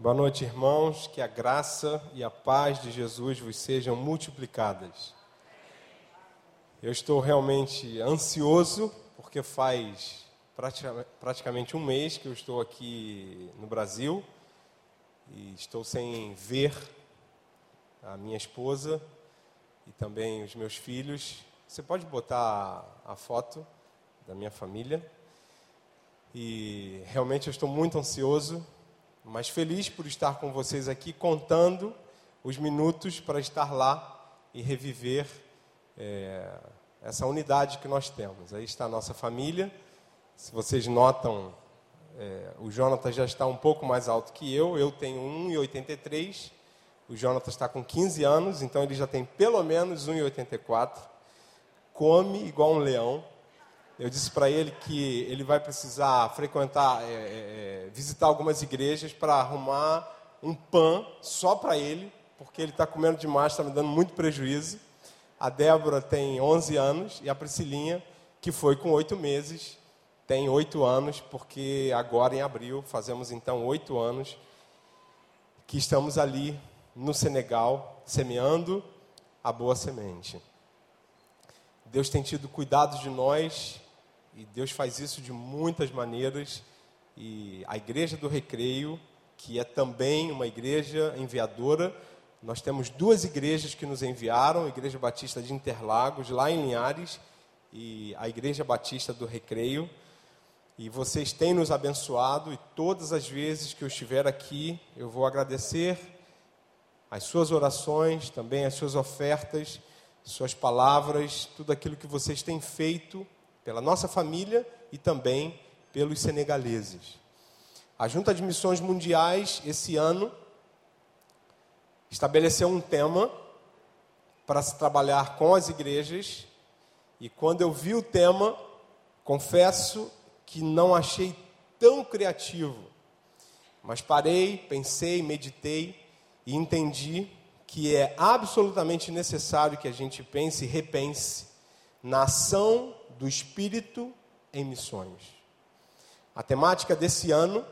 Boa noite, irmãos. Que a graça e a paz de Jesus vos sejam multiplicadas. Eu estou realmente ansioso, porque faz praticamente um mês que eu estou aqui no Brasil e estou sem ver a minha esposa e também os meus filhos. Você pode botar a foto da minha família. E realmente eu estou muito ansioso mas feliz por estar com vocês aqui, contando os minutos para estar lá e reviver é, essa unidade que nós temos. Aí está a nossa família. Se vocês notam, é, o Jonathan já está um pouco mais alto que eu. Eu tenho 1,83. O Jonathan está com 15 anos, então ele já tem pelo menos 1,84. Come igual um leão. Eu disse para ele que ele vai precisar frequentar, é, é, é visitar algumas igrejas para arrumar um pão só para ele, porque ele está comendo demais, está me dando muito prejuízo. A Débora tem 11 anos e a Priscilinha, que foi com oito meses, tem oito anos, porque agora em abril fazemos então oito anos que estamos ali no Senegal semeando a boa semente. Deus tem tido cuidado de nós e Deus faz isso de muitas maneiras. E a Igreja do Recreio, que é também uma igreja enviadora, nós temos duas igrejas que nos enviaram: a Igreja Batista de Interlagos, lá em Linhares, e a Igreja Batista do Recreio. E vocês têm nos abençoado, e todas as vezes que eu estiver aqui, eu vou agradecer as suas orações, também as suas ofertas, suas palavras, tudo aquilo que vocês têm feito pela nossa família e também pelos senegaleses. A Junta de Missões Mundiais, esse ano, estabeleceu um tema para se trabalhar com as igrejas, e quando eu vi o tema, confesso que não achei tão criativo, mas parei, pensei, meditei e entendi que é absolutamente necessário que a gente pense e repense na ação do Espírito em missões. A temática desse ano,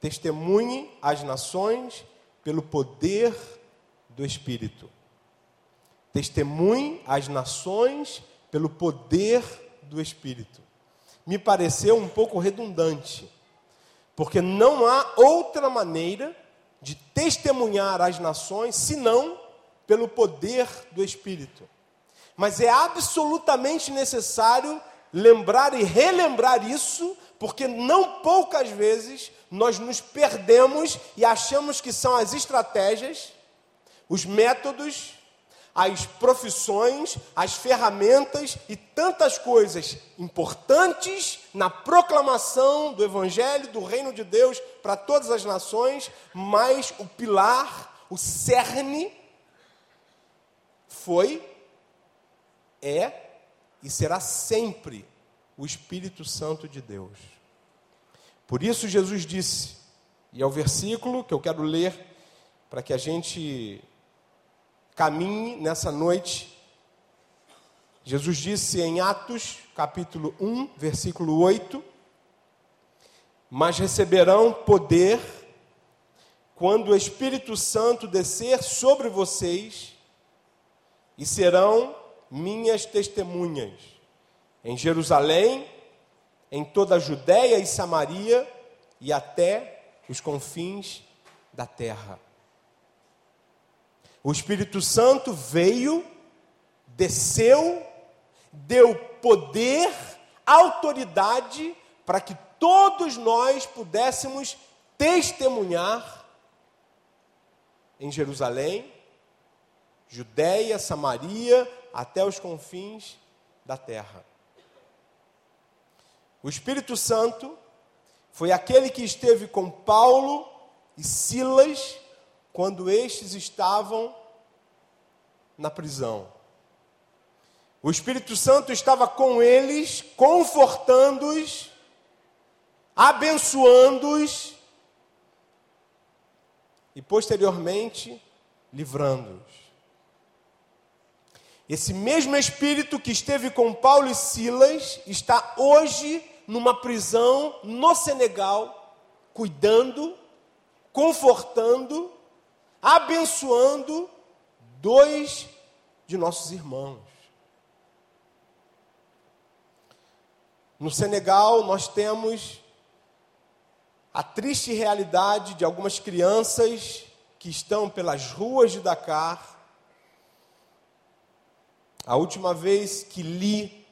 testemunhe as nações pelo poder do Espírito. Testemunhe as nações pelo poder do Espírito. Me pareceu um pouco redundante, porque não há outra maneira de testemunhar as nações senão pelo poder do Espírito. Mas é absolutamente necessário lembrar e relembrar isso, porque não poucas vezes nós nos perdemos e achamos que são as estratégias, os métodos, as profissões, as ferramentas e tantas coisas importantes na proclamação do Evangelho, do Reino de Deus para todas as nações, mas o pilar, o cerne, foi é e será sempre o Espírito Santo de Deus. Por isso Jesus disse, e é o versículo que eu quero ler para que a gente caminhe nessa noite. Jesus disse em Atos, capítulo 1, versículo 8: Mas receberão poder quando o Espírito Santo descer sobre vocês, e serão minhas testemunhas em Jerusalém, em toda a Judéia e Samaria e até os confins da terra. O Espírito Santo veio, desceu, deu poder, autoridade para que todos nós pudéssemos testemunhar em Jerusalém, Judéia, Samaria até os confins da terra. O Espírito Santo foi aquele que esteve com Paulo e Silas quando estes estavam na prisão. O Espírito Santo estava com eles, confortando-os, abençoando-os e posteriormente livrando-os. Esse mesmo Espírito que esteve com Paulo e Silas está hoje numa prisão no Senegal, cuidando, confortando, abençoando dois de nossos irmãos. No Senegal, nós temos a triste realidade de algumas crianças que estão pelas ruas de Dakar. A última vez que li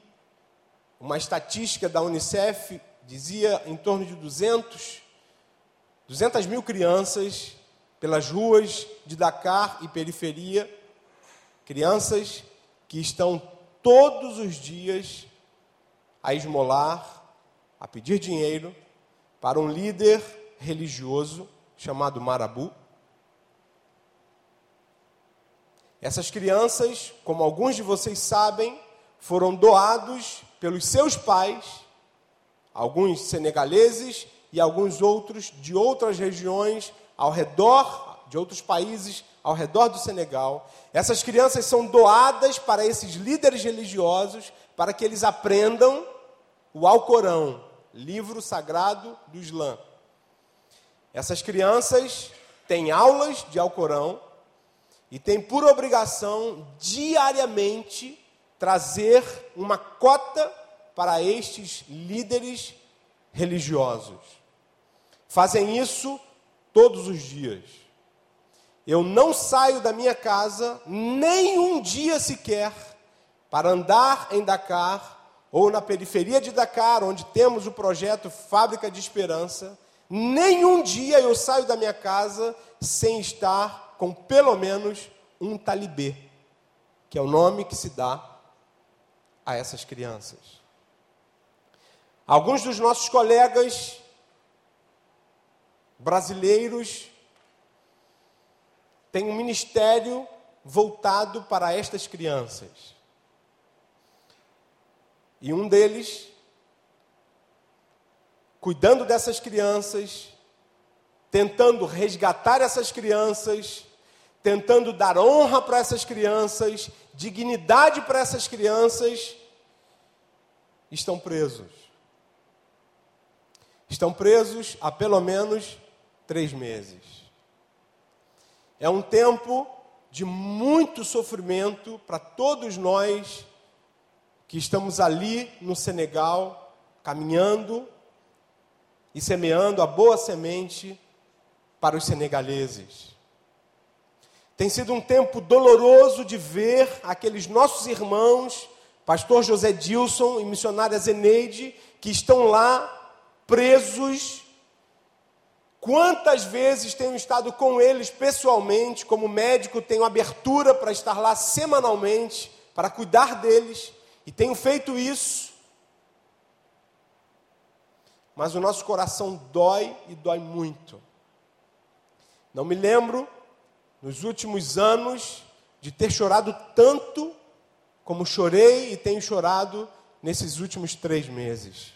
uma estatística da Unicef dizia em torno de 200, 200 mil crianças pelas ruas de Dakar e periferia, crianças que estão todos os dias a esmolar, a pedir dinheiro para um líder religioso chamado Marabu. Essas crianças, como alguns de vocês sabem, foram doados pelos seus pais, alguns senegaleses e alguns outros de outras regiões ao redor, de outros países ao redor do Senegal. Essas crianças são doadas para esses líderes religiosos para que eles aprendam o Alcorão, livro sagrado do Islã. Essas crianças têm aulas de Alcorão e têm por obrigação diariamente trazer uma cota para estes líderes religiosos. Fazem isso todos os dias. Eu não saio da minha casa nem um dia sequer para andar em Dakar ou na periferia de Dakar, onde temos o projeto Fábrica de Esperança. Nenhum dia eu saio da minha casa sem estar com pelo menos um talibê, que é o nome que se dá a essas crianças. Alguns dos nossos colegas brasileiros têm um ministério voltado para estas crianças. E um deles, cuidando dessas crianças, tentando resgatar essas crianças, tentando dar honra para essas crianças, dignidade para essas crianças, estão presos. Estão presos há pelo menos três meses. É um tempo de muito sofrimento para todos nós que estamos ali no Senegal, caminhando e semeando a boa semente para os senegaleses. Tem sido um tempo doloroso de ver aqueles nossos irmãos, pastor José Dilson e missionária Zeneide, que estão lá presos. Quantas vezes tenho estado com eles pessoalmente, como médico, tenho abertura para estar lá semanalmente, para cuidar deles. E tenho feito isso. Mas o nosso coração dói e dói muito. Não me lembro, nos últimos anos, de ter chorado tanto como chorei e tenho chorado nesses últimos três meses.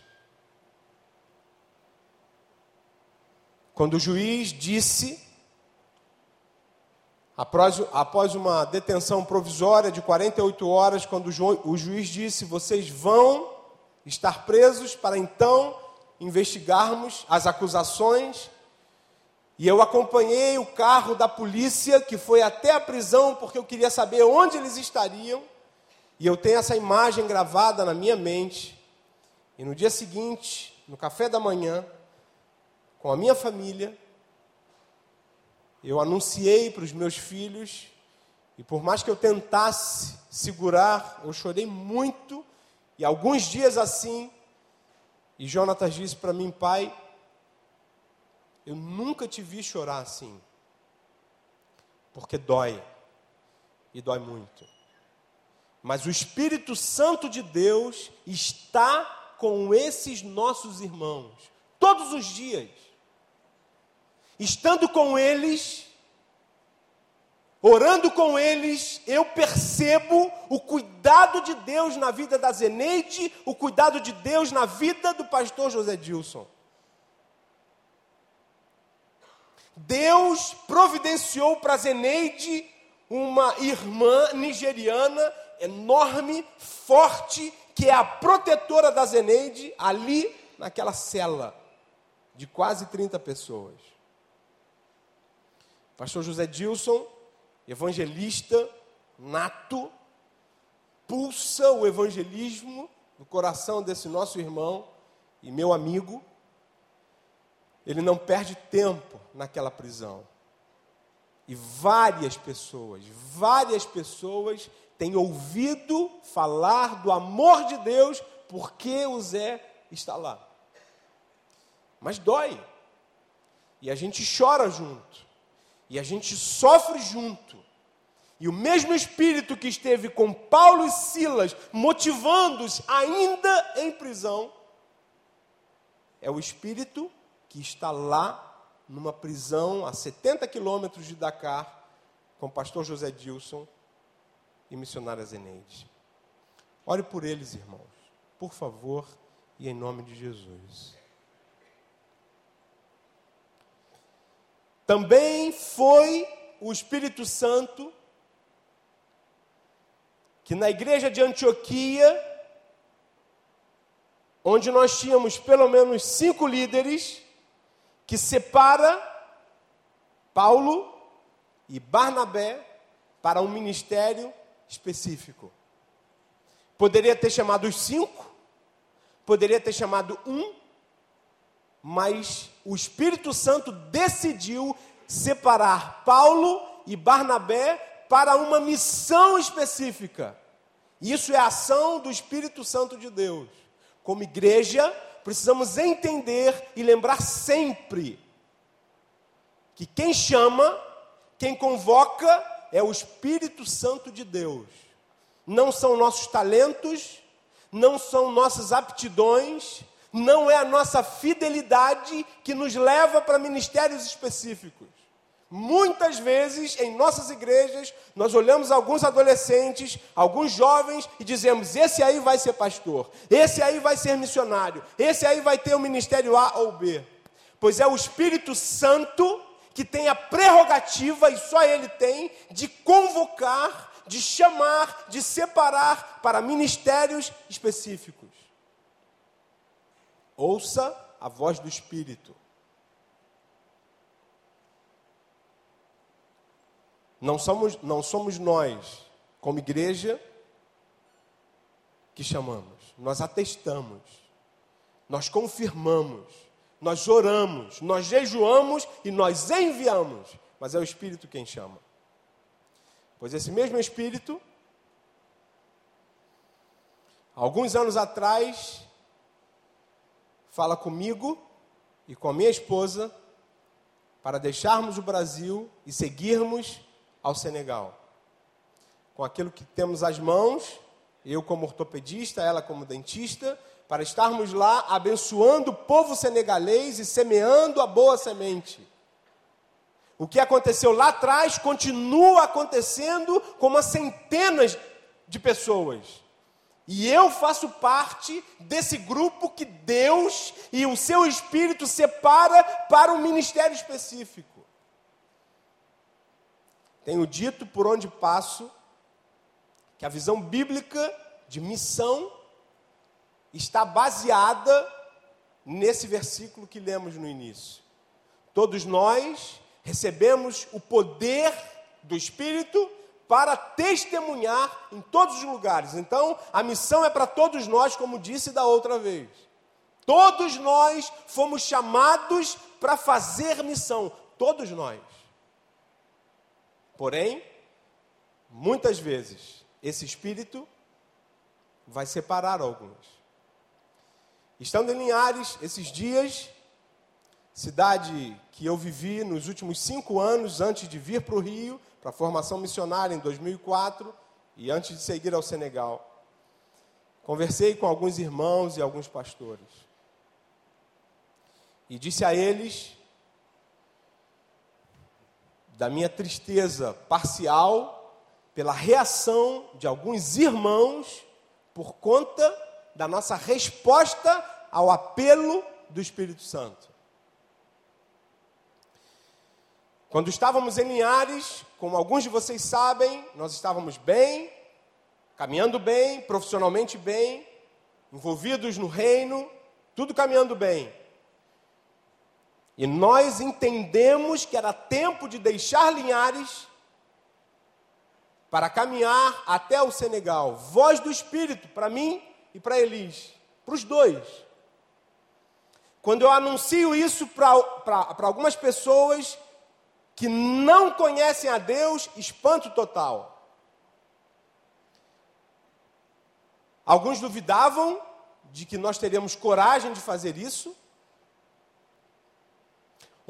Quando o juiz disse Após, após uma detenção provisória de 48 horas, quando o, ju, o juiz disse: vocês vão estar presos para então investigarmos as acusações. E eu acompanhei o carro da polícia que foi até a prisão porque eu queria saber onde eles estariam. E eu tenho essa imagem gravada na minha mente. E no dia seguinte, no café da manhã, com a minha família, eu anunciei para os meus filhos, e por mais que eu tentasse segurar, eu chorei muito, e alguns dias assim, e Jonatas disse para mim, pai, eu nunca te vi chorar assim, porque dói, e dói muito. Mas o Espírito Santo de Deus está com esses nossos irmãos, todos os dias estando com eles, orando com eles, eu percebo o cuidado de Deus na vida da Zeneide, o cuidado de Deus na vida do pastor José Dilson. Deus providenciou para Zeneide uma irmã nigeriana enorme, forte, que é a protetora da Zeneide ali naquela cela de quase 30 pessoas. Pastor José Dilson, evangelista nato, pulsa o evangelismo no coração desse nosso irmão e meu amigo. Ele não perde tempo naquela prisão. E várias pessoas, várias pessoas têm ouvido falar do amor de Deus porque o Zé está lá. Mas dói. E a gente chora junto. E a gente sofre junto. E o mesmo Espírito que esteve com Paulo e Silas, motivando-os ainda em prisão, é o Espírito que está lá numa prisão a 70 quilômetros de Dakar, com o pastor José Dilson e missionária Zeneide. Ore por eles, irmãos, por favor, e em nome de Jesus. Também foi o Espírito Santo que na igreja de Antioquia, onde nós tínhamos pelo menos cinco líderes, que separa Paulo e Barnabé para um ministério específico. Poderia ter chamado os cinco, poderia ter chamado um, mas o Espírito Santo decidiu separar Paulo e Barnabé para uma missão específica. Isso é a ação do Espírito Santo de Deus. Como igreja, precisamos entender e lembrar sempre que quem chama, quem convoca é o Espírito Santo de Deus. Não são nossos talentos, não são nossas aptidões, não é a nossa fidelidade que nos leva para ministérios específicos. Muitas vezes em nossas igrejas, nós olhamos alguns adolescentes, alguns jovens e dizemos: esse aí vai ser pastor, esse aí vai ser missionário, esse aí vai ter o ministério A ou B. Pois é o Espírito Santo que tem a prerrogativa, e só ele tem, de convocar, de chamar, de separar para ministérios específicos. Ouça a voz do Espírito. Não somos, não somos nós, como igreja, que chamamos. Nós atestamos, nós confirmamos, nós oramos, nós jejuamos e nós enviamos. Mas é o Espírito quem chama. Pois esse mesmo Espírito, alguns anos atrás, fala comigo e com a minha esposa para deixarmos o Brasil e seguirmos ao Senegal. Com aquilo que temos às mãos, eu como ortopedista, ela como dentista, para estarmos lá abençoando o povo senegalês e semeando a boa semente. O que aconteceu lá atrás continua acontecendo com umas centenas de pessoas. E eu faço parte desse grupo que Deus e o seu Espírito separa para um ministério específico. Tenho dito por onde passo que a visão bíblica de missão está baseada nesse versículo que lemos no início. Todos nós recebemos o poder do Espírito para testemunhar em todos os lugares. Então, a missão é para todos nós, como disse da outra vez. Todos nós fomos chamados para fazer missão, todos nós. Porém, muitas vezes, esse espírito vai separar alguns. Estando em Linhares, esses dias, cidade que eu vivi nos últimos cinco anos antes de vir para o Rio, para a formação missionária em 2004 e antes de seguir ao Senegal. Conversei com alguns irmãos e alguns pastores. E disse a eles da minha tristeza parcial pela reação de alguns irmãos por conta da nossa resposta ao apelo do Espírito Santo. Quando estávamos em Linhares, como alguns de vocês sabem, nós estávamos bem, caminhando bem, profissionalmente bem, envolvidos no reino, tudo caminhando bem. E nós entendemos que era tempo de deixar Linhares para caminhar até o Senegal. Voz do Espírito para mim e para Elis, para os dois. Quando eu anuncio isso para algumas pessoas que não conhecem a Deus, espanto total. Alguns duvidavam de que nós teríamos coragem de fazer isso.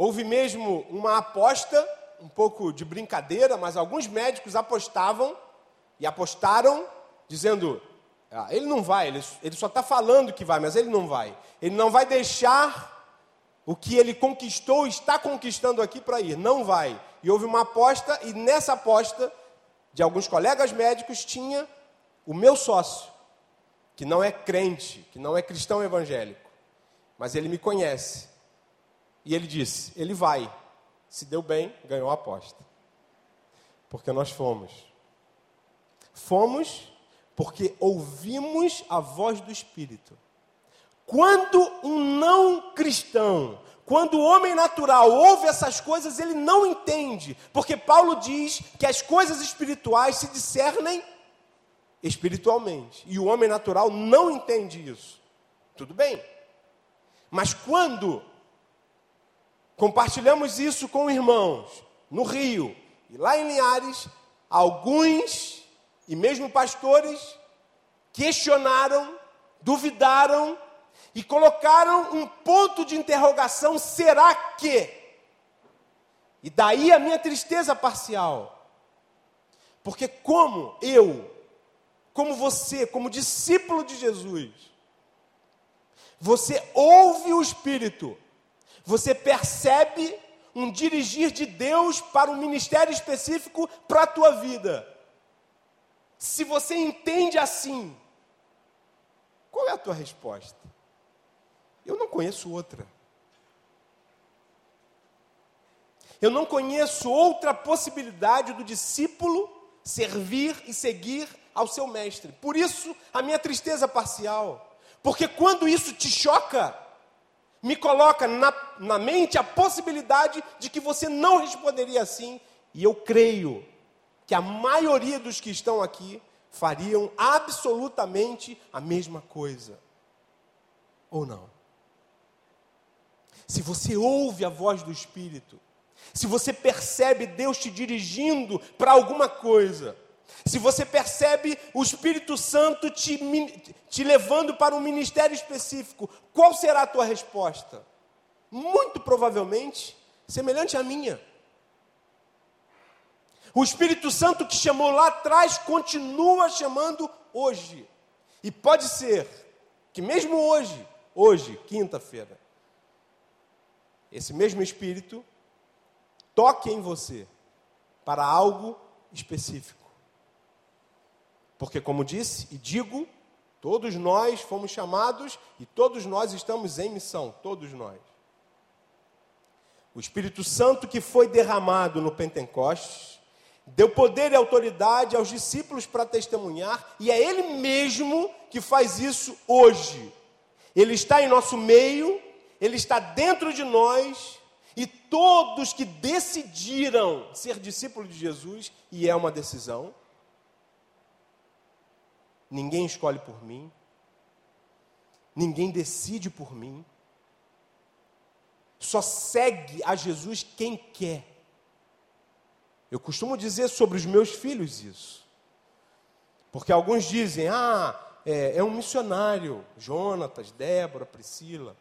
Houve mesmo uma aposta um pouco de brincadeira, mas alguns médicos apostavam e apostaram, dizendo: ah, ele não vai, ele, ele só está falando que vai, mas ele não vai. Ele não vai deixar o que ele conquistou, está conquistando aqui para ir, não vai. E houve uma aposta, e nessa aposta, de alguns colegas médicos, tinha o meu sócio, que não é crente, que não é cristão evangélico, mas ele me conhece. E ele disse: ele vai. Se deu bem, ganhou a aposta. Porque nós fomos. Fomos porque ouvimos a voz do Espírito. Quando um não cristão, quando o homem natural ouve essas coisas, ele não entende, porque Paulo diz que as coisas espirituais se discernem espiritualmente, e o homem natural não entende isso. Tudo bem. Mas quando Compartilhamos isso com irmãos no Rio e lá em Linhares. Alguns, e mesmo pastores, questionaram, duvidaram e colocaram um ponto de interrogação: será que? E daí a minha tristeza parcial. Porque, como eu, como você, como discípulo de Jesus, você ouve o Espírito você percebe um dirigir de Deus para um ministério específico para a tua vida. Se você entende assim, qual é a tua resposta? Eu não conheço outra. Eu não conheço outra possibilidade do discípulo servir e seguir ao seu mestre. Por isso, a minha tristeza parcial. Porque quando isso te choca, me coloca na, na mente a possibilidade de que você não responderia assim, e eu creio que a maioria dos que estão aqui fariam absolutamente a mesma coisa. Ou não? Se você ouve a voz do Espírito, se você percebe Deus te dirigindo para alguma coisa, se você percebe o Espírito Santo te, te levando para um ministério específico, qual será a tua resposta? Muito provavelmente semelhante à minha. O Espírito Santo que chamou lá atrás continua chamando hoje. E pode ser que mesmo hoje, hoje, quinta-feira, esse mesmo Espírito toque em você para algo específico. Porque, como disse e digo, todos nós fomos chamados e todos nós estamos em missão, todos nós. O Espírito Santo que foi derramado no Pentecostes deu poder e autoridade aos discípulos para testemunhar, e é Ele mesmo que faz isso hoje. Ele está em nosso meio, Ele está dentro de nós, e todos que decidiram ser discípulos de Jesus, e é uma decisão, Ninguém escolhe por mim. Ninguém decide por mim. Só segue a Jesus quem quer. Eu costumo dizer sobre os meus filhos isso. Porque alguns dizem, ah, é, é um missionário, Jonatas, Débora, Priscila.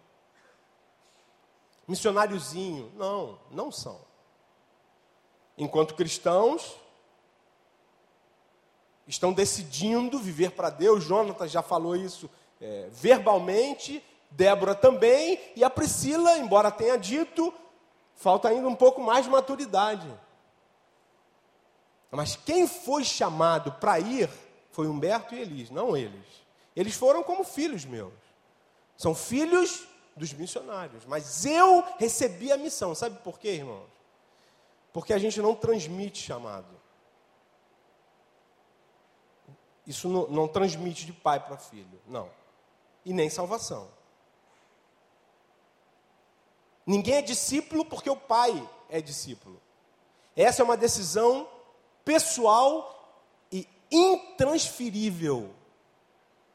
Missionáriozinho. Não, não são. Enquanto cristãos, estão decidindo viver para Deus. Jonatas já falou isso é, verbalmente, Débora também, e a Priscila, embora tenha dito, falta ainda um pouco mais de maturidade. Mas quem foi chamado para ir foi Humberto e Elis, não eles. Eles foram como filhos meus. São filhos dos missionários. Mas eu recebi a missão. Sabe por quê, irmãos? Porque a gente não transmite chamado. Isso não, não transmite de pai para filho, não. E nem salvação. Ninguém é discípulo porque o pai é discípulo. Essa é uma decisão pessoal e intransferível.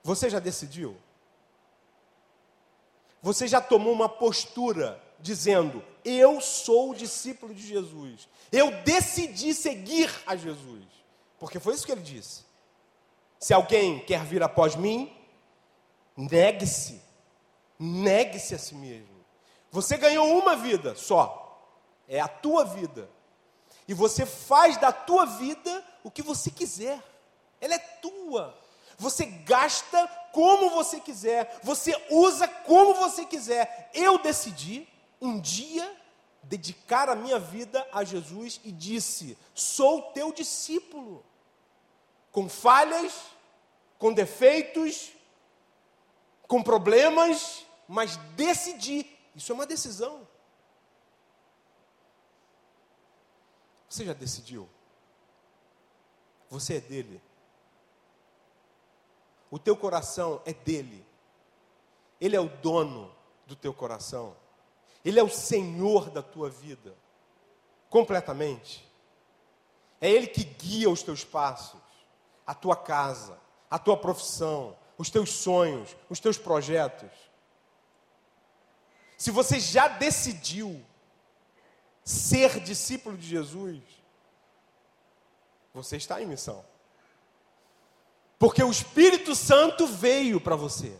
Você já decidiu? Você já tomou uma postura dizendo: Eu sou discípulo de Jesus. Eu decidi seguir a Jesus. Porque foi isso que ele disse. Se alguém quer vir após mim, negue-se. Negue-se a si mesmo. Você ganhou uma vida só. É a tua vida. E você faz da tua vida o que você quiser. Ela é tua. Você gasta como você quiser, você usa como você quiser. Eu decidi um dia dedicar a minha vida a Jesus e disse: Sou teu discípulo. Com falhas, com defeitos, com problemas, mas decidi. Isso é uma decisão. Você já decidiu? Você é dele. O teu coração é dele. Ele é o dono do teu coração. Ele é o Senhor da tua vida. Completamente. É Ele que guia os teus passos, a tua casa, a tua profissão, os teus sonhos, os teus projetos. Se você já decidiu ser discípulo de Jesus, você está em missão. Porque o Espírito Santo veio para você.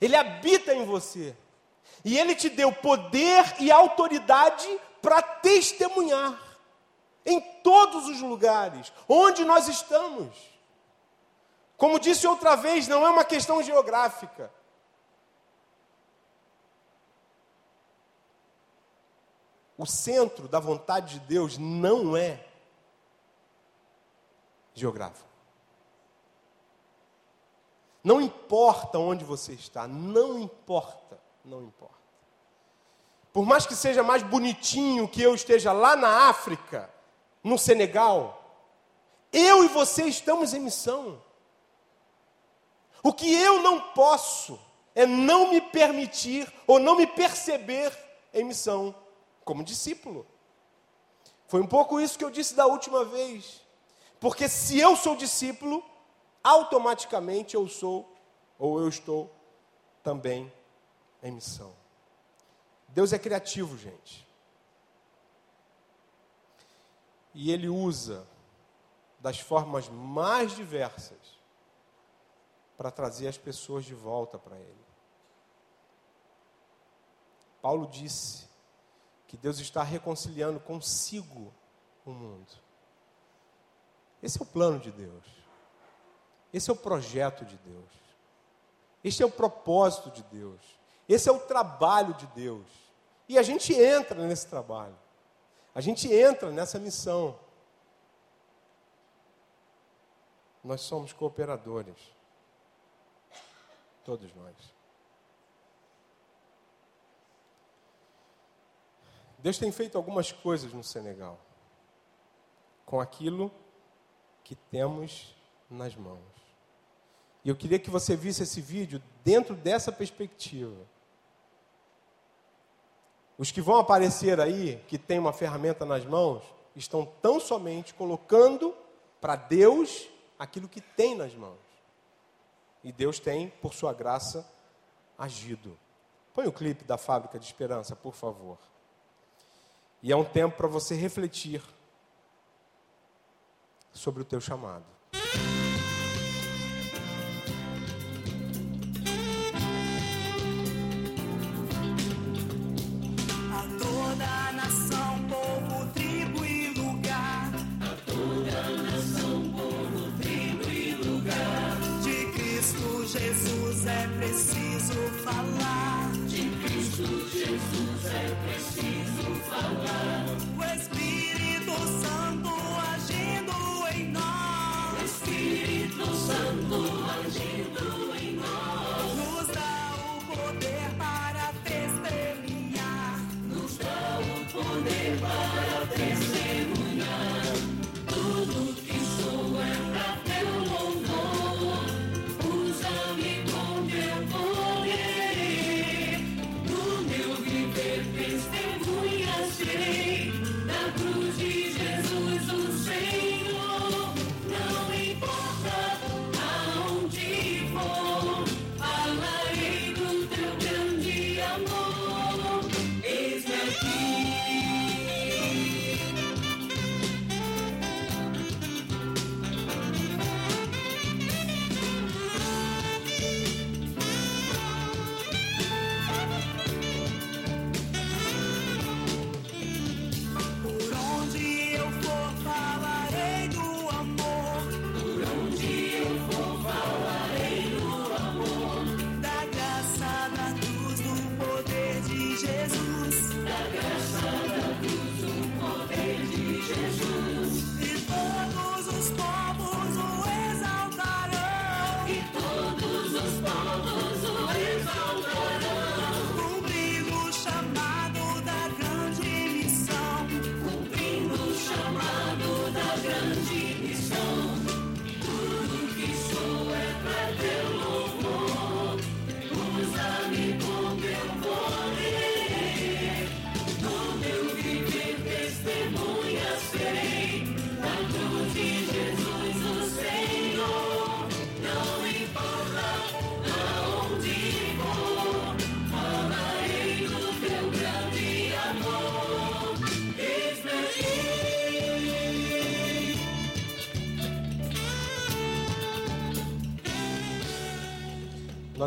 Ele habita em você. E ele te deu poder e autoridade para testemunhar em todos os lugares onde nós estamos. Como disse outra vez, não é uma questão geográfica. O centro da vontade de Deus não é geográfico. Não importa onde você está, não importa, não importa. Por mais que seja mais bonitinho que eu esteja lá na África, no Senegal, eu e você estamos em missão. O que eu não posso é não me permitir ou não me perceber em missão como discípulo. Foi um pouco isso que eu disse da última vez. Porque se eu sou discípulo, automaticamente eu sou, ou eu estou também em missão. Deus é criativo, gente. E Ele usa das formas mais diversas para trazer as pessoas de volta para Ele. Paulo disse que Deus está reconciliando consigo o mundo. Esse é o plano de Deus. Esse é o projeto de Deus. Este é o propósito de Deus. Esse é o trabalho de Deus. E a gente entra nesse trabalho. A gente entra nessa missão. Nós somos cooperadores. Todos nós. Deus tem feito algumas coisas no Senegal com aquilo que temos nas mãos. E eu queria que você visse esse vídeo dentro dessa perspectiva. Os que vão aparecer aí, que tem uma ferramenta nas mãos, estão tão somente colocando para Deus aquilo que tem nas mãos. E Deus tem, por sua graça, agido. Põe o clipe da Fábrica de Esperança, por favor. E é um tempo para você refletir sobre o teu chamado.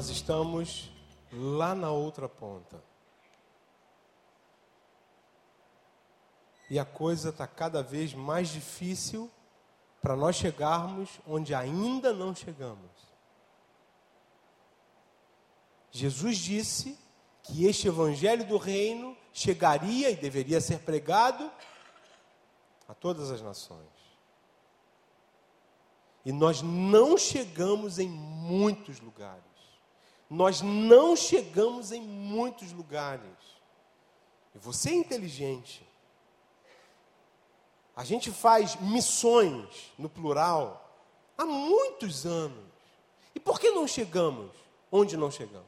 Nós estamos lá na outra ponta. E a coisa está cada vez mais difícil para nós chegarmos onde ainda não chegamos. Jesus disse que este evangelho do reino chegaria e deveria ser pregado a todas as nações. E nós não chegamos em muitos lugares. Nós não chegamos em muitos lugares. E você é inteligente. A gente faz missões, no plural, há muitos anos. E por que não chegamos onde não chegamos?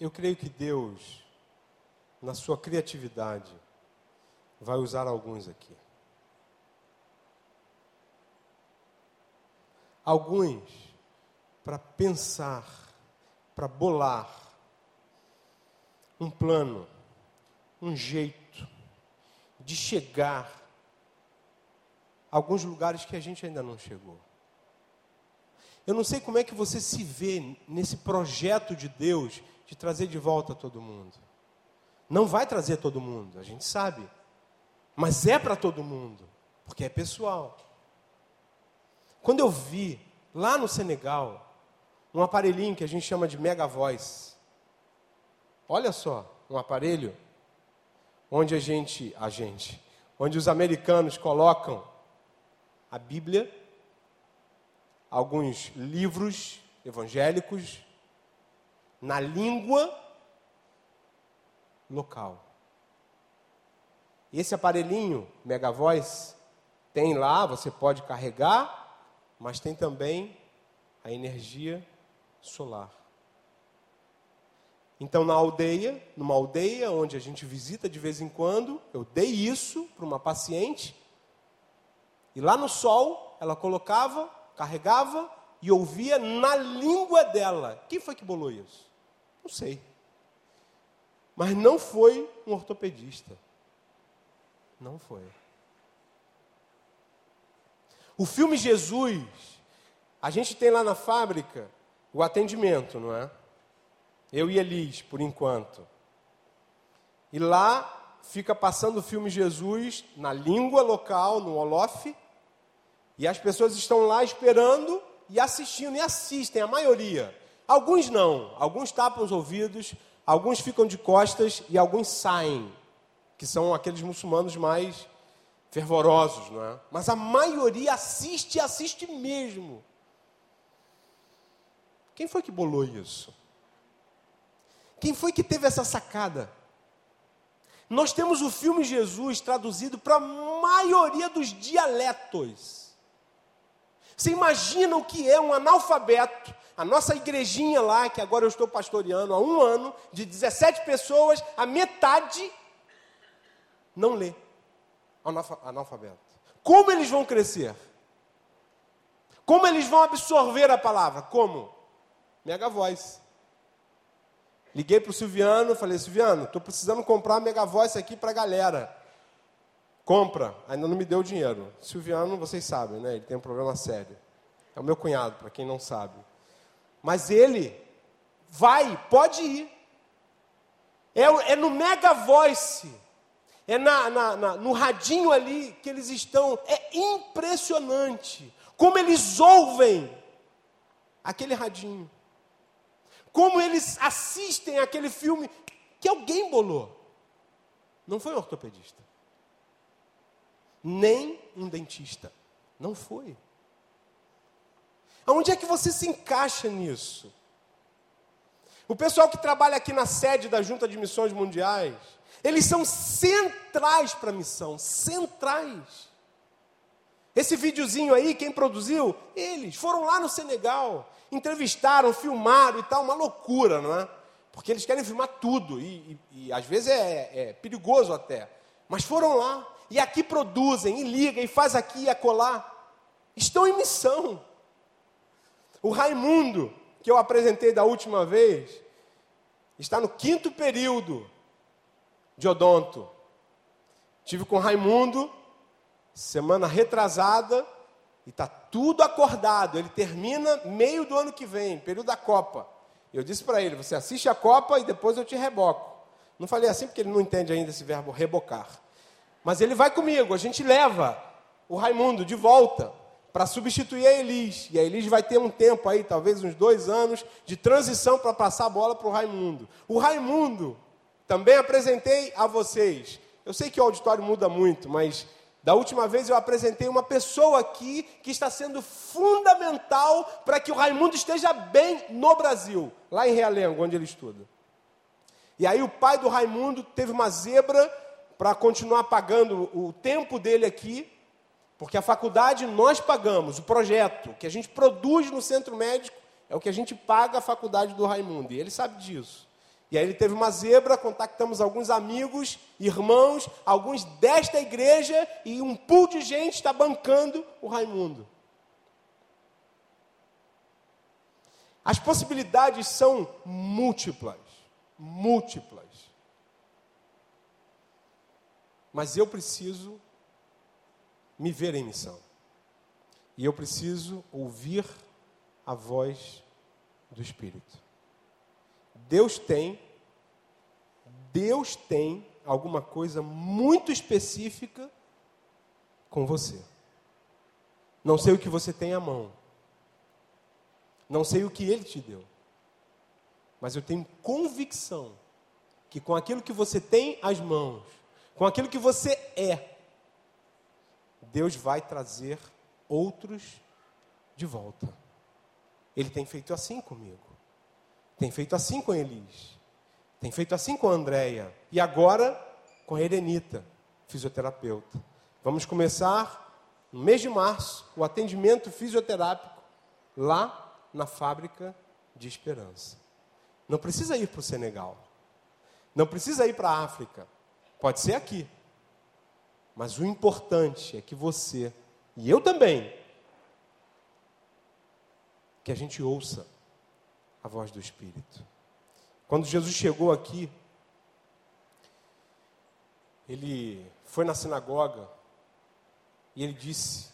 Eu creio que Deus, na sua criatividade, vai usar alguns aqui. Alguns para pensar, para bolar um plano, um jeito de chegar a alguns lugares que a gente ainda não chegou. Eu não sei como é que você se vê nesse projeto de Deus de trazer de volta todo mundo. Não vai trazer todo mundo, a gente sabe. Mas é para todo mundo, porque é pessoal. Quando eu vi lá no Senegal um aparelhinho que a gente chama de Mega Voice. Olha só, um aparelho onde a gente, a gente, onde os americanos colocam a Bíblia, alguns livros evangélicos na língua local. Esse aparelhinho Mega Voice tem lá, você pode carregar, mas tem também a energia solar. Então, na aldeia, numa aldeia onde a gente visita de vez em quando, eu dei isso para uma paciente, e lá no sol, ela colocava, carregava e ouvia na língua dela. Quem foi que bolou isso? Não sei. Mas não foi um ortopedista. Não foi. O filme Jesus, a gente tem lá na fábrica o atendimento, não é? Eu e Elis, por enquanto. E lá fica passando o filme Jesus na língua local, no Olof, e as pessoas estão lá esperando e assistindo, e assistem, a maioria. Alguns não, alguns tapam os ouvidos, alguns ficam de costas e alguns saem que são aqueles muçulmanos mais fervorosos, não é? Mas a maioria assiste e assiste mesmo. Quem foi que bolou isso? Quem foi que teve essa sacada? Nós temos o filme Jesus traduzido para a maioria dos dialetos. Você imagina o que é um analfabeto? A nossa igrejinha lá, que agora eu estou pastoreando há um ano, de 17 pessoas, a metade não lê analfabeto. Como eles vão crescer? Como eles vão absorver a palavra? Como? Mega Voice. Liguei para o Silviano, falei, Silviano, estou precisando comprar Mega Voice aqui para a galera. Compra. Ainda não me deu dinheiro. Silviano, vocês sabem, né? Ele tem um problema sério. É o meu cunhado, para quem não sabe. Mas ele vai, pode ir. É, é no Mega Voice é na, na, na, no radinho ali que eles estão. É impressionante como eles ouvem aquele radinho. Como eles assistem aquele filme que alguém bolou. Não foi um ortopedista. Nem um dentista. Não foi. Aonde é que você se encaixa nisso? O pessoal que trabalha aqui na sede da Junta de Missões Mundiais, eles são centrais para a missão, centrais. Esse videozinho aí, quem produziu? Eles foram lá no Senegal, entrevistaram, filmaram e tal, uma loucura, não é? Porque eles querem filmar tudo e, e, e às vezes é, é, perigoso até. Mas foram lá e aqui produzem, e ligam, e faz aqui e acolá. Estão em missão. O Raimundo, que eu apresentei da última vez, está no quinto período de odonto. Tive com Raimundo, semana retrasada, e está tudo acordado. Ele termina meio do ano que vem, período da Copa. Eu disse para ele: você assiste a Copa e depois eu te reboco. Não falei assim porque ele não entende ainda esse verbo rebocar. Mas ele vai comigo, a gente leva o Raimundo de volta para substituir a Elis. E a Elis vai ter um tempo aí, talvez uns dois anos, de transição para passar a bola para o Raimundo. O Raimundo, também apresentei a vocês. Eu sei que o auditório muda muito, mas da última vez eu apresentei uma pessoa aqui que está sendo fundamental para que o Raimundo esteja bem no Brasil, lá em Realengo, onde ele estuda. E aí o pai do Raimundo teve uma zebra para continuar pagando o tempo dele aqui, porque a faculdade nós pagamos, o projeto que a gente produz no centro médico é o que a gente paga a faculdade do Raimundo, e ele sabe disso. E aí ele teve uma zebra, contactamos alguns amigos, irmãos, alguns desta igreja, e um pool de gente está bancando o Raimundo. As possibilidades são múltiplas, múltiplas. Mas eu preciso me ver em missão. E eu preciso ouvir a voz do Espírito. Deus tem, Deus tem alguma coisa muito específica com você. Não sei o que você tem à mão. Não sei o que Ele te deu. Mas eu tenho convicção que com aquilo que você tem às mãos, com aquilo que você é, Deus vai trazer outros de volta. Ele tem feito assim comigo. Tem feito assim com Elis. Tem feito assim com a Andréia. E agora com a Erenita, fisioterapeuta. Vamos começar no mês de março o atendimento fisioterápico lá na fábrica de esperança. Não precisa ir para o Senegal. Não precisa ir para a África. Pode ser aqui. Mas o importante é que você, e eu também, que a gente ouça a voz do Espírito. Quando Jesus chegou aqui, ele foi na sinagoga e ele disse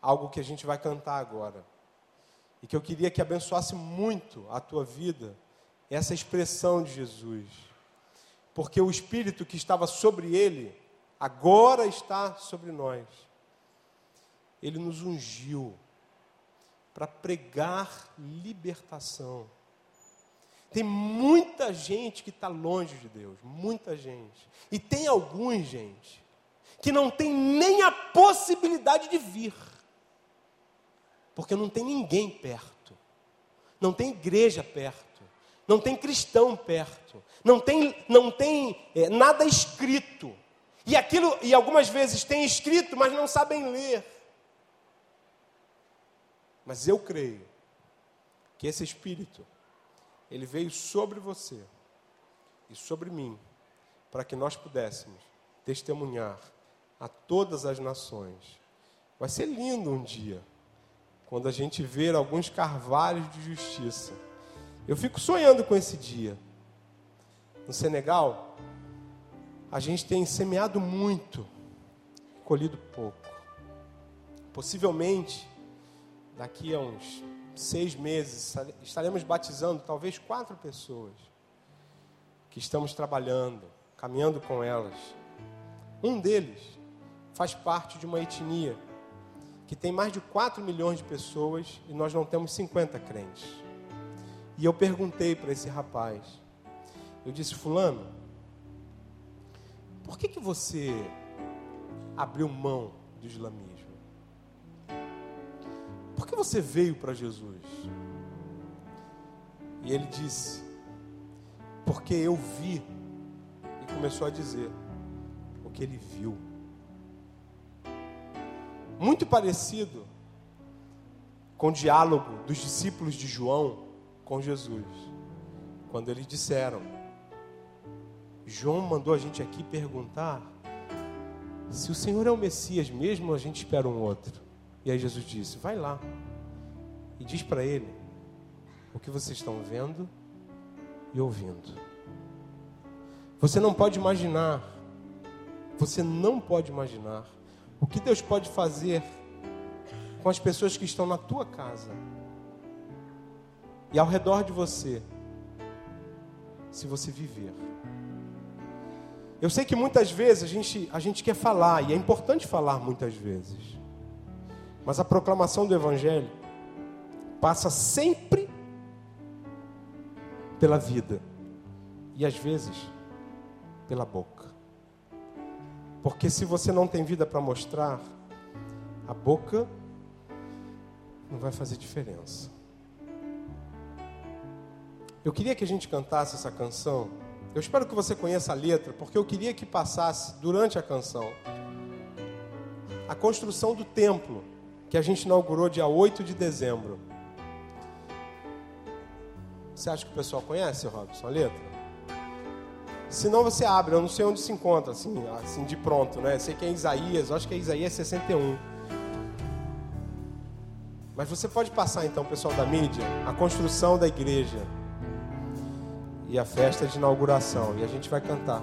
algo que a gente vai cantar agora. E que eu queria que abençoasse muito a tua vida, essa expressão de Jesus. Porque o Espírito que estava sobre ele, agora está sobre nós. Ele nos ungiu para pregar libertação. Tem muita gente que está longe de Deus, muita gente. E tem alguns, gente, que não tem nem a possibilidade de vir, porque não tem ninguém perto, não tem igreja perto, não tem cristão perto, não tem, não tem é, nada escrito. E aquilo, e algumas vezes tem escrito, mas não sabem ler. Mas eu creio que esse Espírito ele veio sobre você e sobre mim, para que nós pudéssemos testemunhar a todas as nações. Vai ser lindo um dia, quando a gente ver alguns carvalhos de justiça. Eu fico sonhando com esse dia. No Senegal, a gente tem semeado muito, colhido pouco. Possivelmente, daqui a uns seis meses, estaremos batizando talvez quatro pessoas que estamos trabalhando, caminhando com elas. Um deles faz parte de uma etnia que tem mais de 4 milhões de pessoas e nós não temos 50 crentes. E eu perguntei para esse rapaz, eu disse, fulano, por que, que você abriu mão do islamismo? Você veio para Jesus? E ele disse: Porque eu vi. E começou a dizer o que ele viu. Muito parecido com o diálogo dos discípulos de João com Jesus. Quando eles disseram: João mandou a gente aqui perguntar se o Senhor é o Messias mesmo, a gente espera um outro. E aí Jesus disse: Vai lá e diz para ele o que vocês estão vendo e ouvindo. Você não pode imaginar Você não pode imaginar o que Deus pode fazer com as pessoas que estão na tua casa e ao redor de você, se você viver. Eu sei que muitas vezes a gente, a gente quer falar, e é importante falar muitas vezes, mas a proclamação do Evangelho passa sempre pela vida e às vezes pela boca. Porque se você não tem vida para mostrar, a boca não vai fazer diferença. Eu queria que a gente cantasse essa canção. Eu espero que você conheça a letra, porque eu queria que passasse durante a canção a construção do templo que a gente inaugurou dia 8 de dezembro. Você acha que o pessoal conhece, Robson, a letra? Se não, você abre, eu não sei onde se encontra, assim, assim de pronto, né? Sei que é Isaías, acho que é Isaías 61. Mas você pode passar então, pessoal da mídia, a construção da igreja e a festa de inauguração. E a gente vai cantar.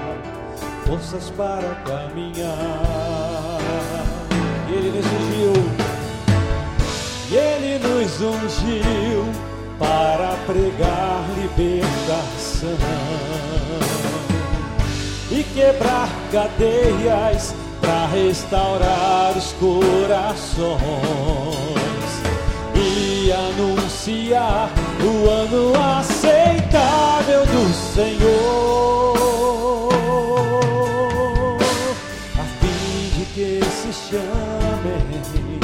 forças para caminhar. E Ele nos ungiu, e Ele nos ungiu para pregar libertação. E quebrar cadeias para restaurar os corações. E anunciar o ano aceitável do Senhor, chamem,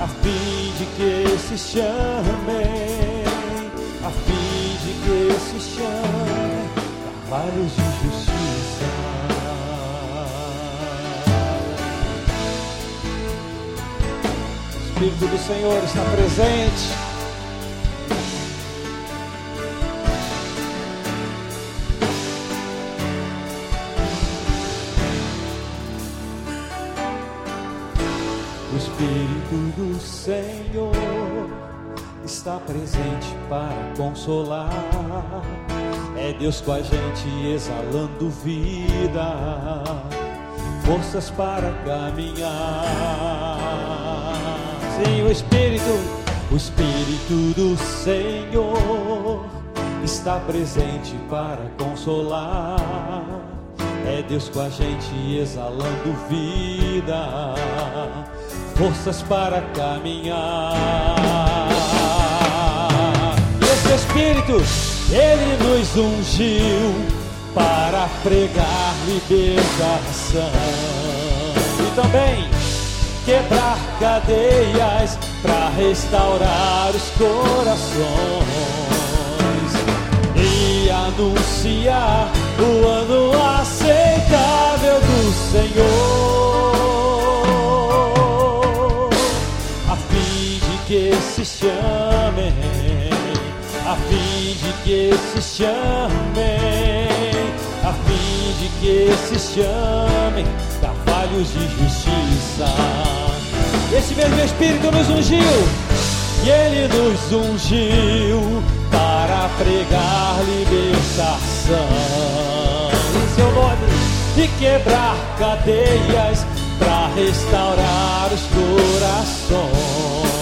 a fim de que se chamem, a fim de que se chamem trabalhos de justiça. O Espírito do Senhor está presente. Do Senhor está presente para consolar. É Deus com a gente exalando vida, forças para caminhar. Sim, o Espírito, o Espírito do Senhor está presente para consolar. É Deus com a gente exalando vida, forças para caminhar. Esse Espírito, ele nos ungiu para pregar libertação. E também quebrar cadeias para restaurar os corações. E anunciar o ano aceitável do Senhor, que se chamem, a fim de que se chamem, a fim de que se chamem carvalhos de justiça. Esse mesmo Espírito nos ungiu e ele nos ungiu para pregar libertação em seu nome e quebrar cadeias para restaurar os corações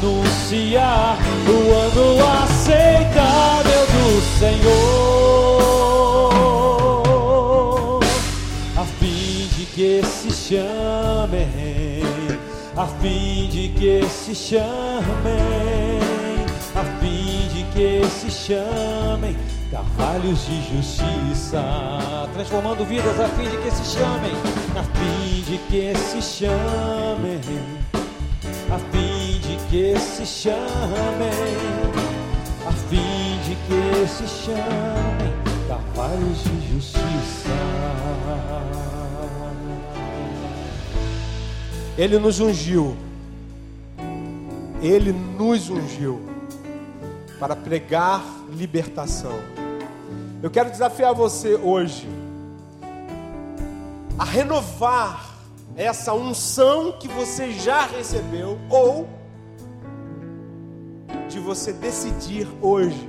anunciar o ano aceitável do Senhor. A fim de que se chamem a fim de que se chamem, a fim de que se chamem carvalhos de justiça, transformando vidas a fim de que se chamem, a fim de que se chamem, a fim que se chamem, a fim de que se chamem, carvalhos de justiça. Ele nos ungiu. Ele nos ungiu para pregar libertação. Eu quero desafiar você hoje a renovar essa unção que você já recebeu ou de você decidir hoje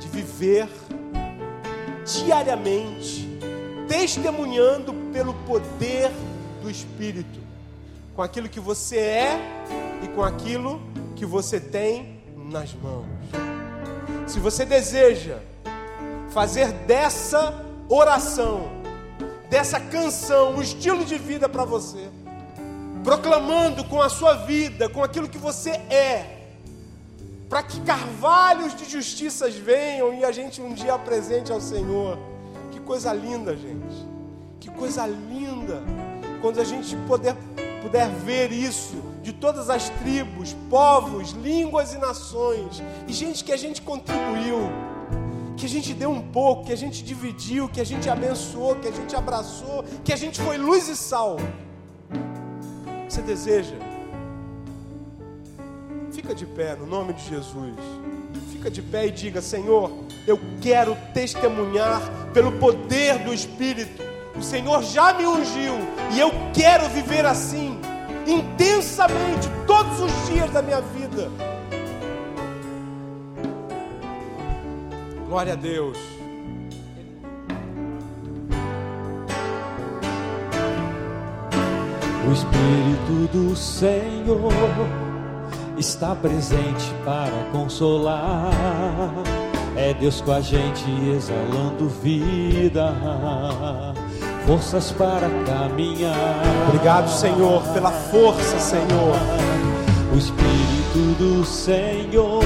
de viver diariamente testemunhando pelo poder do Espírito, com aquilo que você é e com aquilo que você tem nas mãos. Se você deseja fazer dessa oração, dessa canção, um estilo de vida para você, proclamando com a sua vida, com aquilo que você é, para que carvalhos de justiças venham e a gente um dia apresente ao Senhor. Que coisa linda, gente. Que coisa linda. Quando a gente puder, puder ver isso de todas as tribos, povos, línguas e nações, e gente que a gente contribuiu, que a gente deu um pouco, que a gente dividiu, que a gente abençoou, que a gente abraçou, que a gente foi luz e sal. Você deseja? Fica de pé no nome de Jesus. Fica de pé e diga: Senhor, eu quero testemunhar pelo poder do Espírito. O Senhor já me ungiu e eu quero viver assim intensamente todos os dias da minha vida. Glória a Deus. Espírito do Senhor está presente para consolar. É Deus com a gente exalando vida forças para caminhar. Obrigado, Senhor, pela força, Senhor. O Espírito do Senhor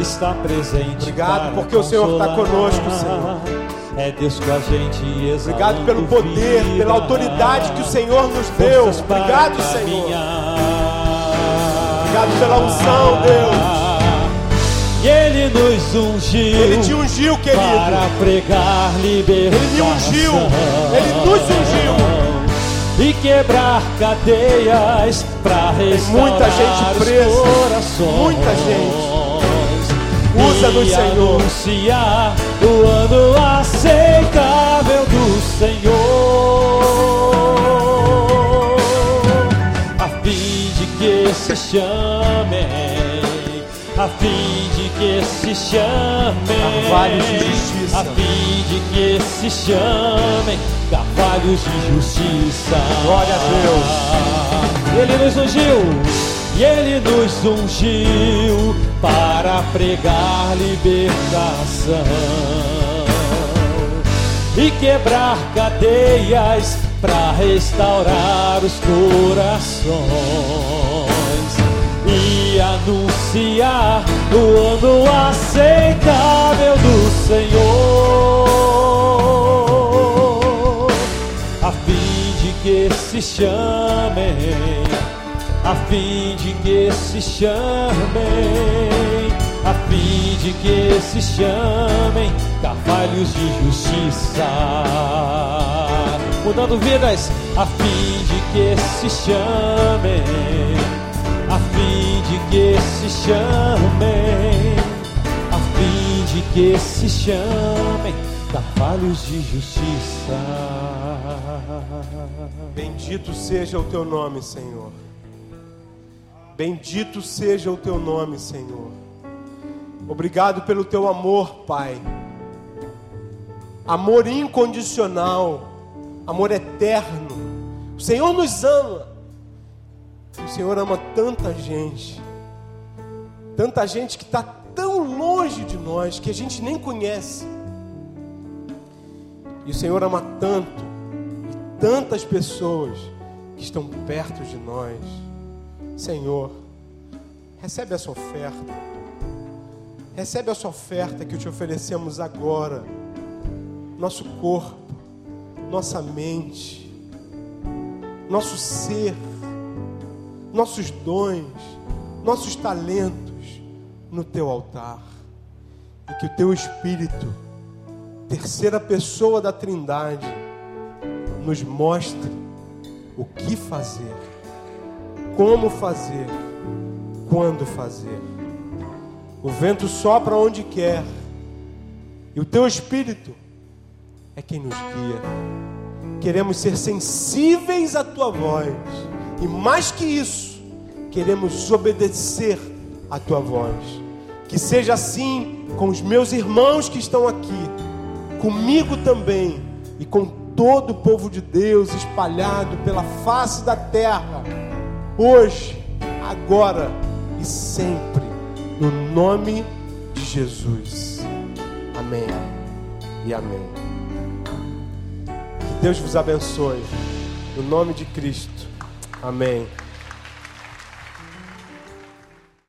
está presente. Obrigado porque o Senhor está conosco, Senhor. É Deus com a gente Obrigado pelo poder, vida, pela autoridade que o Senhor nos deu. Obrigado, Senhor. Obrigado pela unção, Deus. E Ele nos ungiu. Ele te ungiu, querido. para pregar libertação. Ele me ungiu. Ele nos ungiu. E quebrar cadeias para restaurar muita gente presa. corações. Muita gente. Usa-nos, Senhor. anunciar o ano aceitável do Senhor, a fim de que se chamem, a fim de que se chamem, Carvalhos de justiça. a fim de que se chamem carvalhos de justiça. Glória a Deus. Ele nos ungiu. E ele nos ungiu para pregar libertação e quebrar cadeias para restaurar os corações e anunciar o ano aceitável do Senhor, a fim de que se chamem a fim de que se chamem, a fim de que se chamem carvalhos de justiça, mudando vidas, a fim de que se chamem, a fim de que se chamem, a fim de que se chamem carvalhos de justiça. Bendito seja o teu nome, Senhor. Bendito seja o teu nome, Senhor. Obrigado pelo teu amor, Pai. Amor incondicional, amor eterno. O Senhor nos ama. O Senhor ama tanta gente. Tanta gente que está tão longe de nós que a gente nem conhece. E o Senhor ama tanto, e tantas pessoas que estão perto de nós. Senhor, recebe essa oferta. Recebe essa oferta que te oferecemos agora. Nosso corpo, nossa mente, nosso ser, nossos dons, nossos talentos no teu altar. E que o teu Espírito, terceira pessoa da Trindade, nos mostre o que fazer, como fazer, quando fazer. O vento sopra onde quer, e o teu Espírito é quem nos guia. Queremos ser sensíveis à tua voz, e mais que isso, queremos obedecer à tua voz. Que seja assim com os meus irmãos que estão aqui, comigo também e com todo o povo de Deus espalhado pela face da terra, hoje, agora e sempre, no nome de Jesus. Amém e amém. Que Deus vos abençoe, no nome de Cristo. Amém.